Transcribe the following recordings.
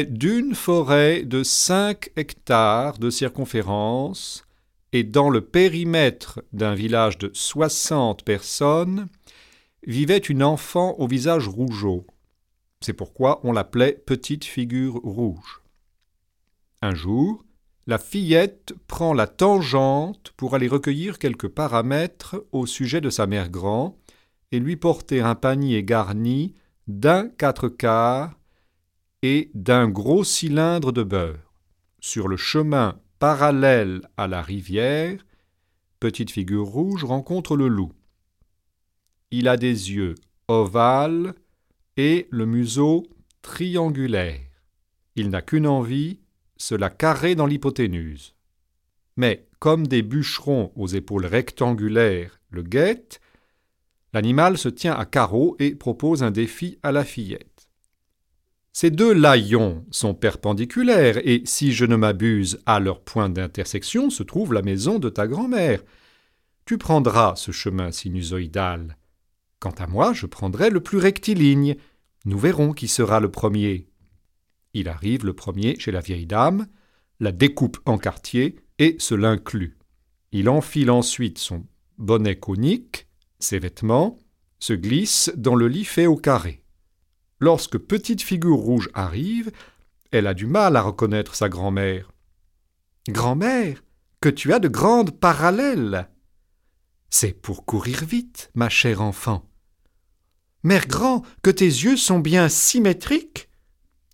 d'une forêt de cinq hectares de circonférence et dans le périmètre d'un village de soixante personnes, vivait une enfant au visage rougeau. C'est pourquoi on l'appelait petite figure rouge. Un jour, la fillette prend la tangente pour aller recueillir quelques paramètres au sujet de sa mère grand et lui porter un panier garni d'un quatre quarts et d'un gros cylindre de beurre. Sur le chemin parallèle à la rivière, petite figure rouge rencontre le loup. Il a des yeux ovales et le museau triangulaire. Il n'a qu'une envie, se la carrer dans l'hypoténuse. Mais comme des bûcherons aux épaules rectangulaires le guettent, l'animal se tient à carreau et propose un défi à la fillette. Ces deux laillons sont perpendiculaires, et si je ne m'abuse, à leur point d'intersection se trouve la maison de ta grand-mère. Tu prendras ce chemin sinusoïdal. Quant à moi, je prendrai le plus rectiligne. Nous verrons qui sera le premier. Il arrive le premier chez la vieille dame, la découpe en quartier et se l'inclut. Il enfile ensuite son bonnet conique, ses vêtements, se glisse dans le lit fait au carré. Lorsque petite figure rouge arrive, elle a du mal à reconnaître sa grand-mère. Grand-mère, que tu as de grandes parallèles. C'est pour courir vite, ma chère enfant. Mère grand, que tes yeux sont bien symétriques.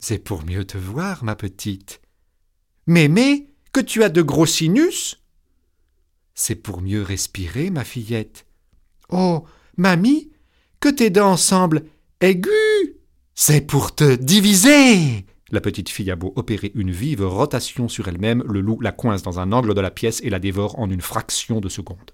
C'est pour mieux te voir, ma petite. Mémé, que tu as de gros sinus C'est pour mieux respirer, ma fillette. Oh, mamie, que tes dents semblent aiguës C'est pour te diviser La petite fille a beau opérer une vive rotation sur elle-même, le loup la coince dans un angle de la pièce et la dévore en une fraction de seconde.